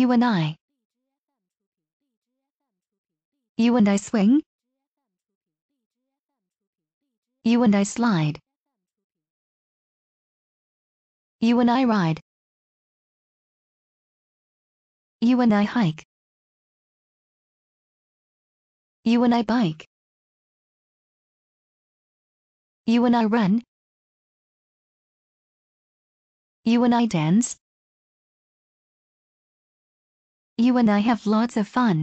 You and I. You and I swing. You and I slide. You and I ride. You and I hike. You and I bike. You and I run. You and I dance. You and I have lots of fun.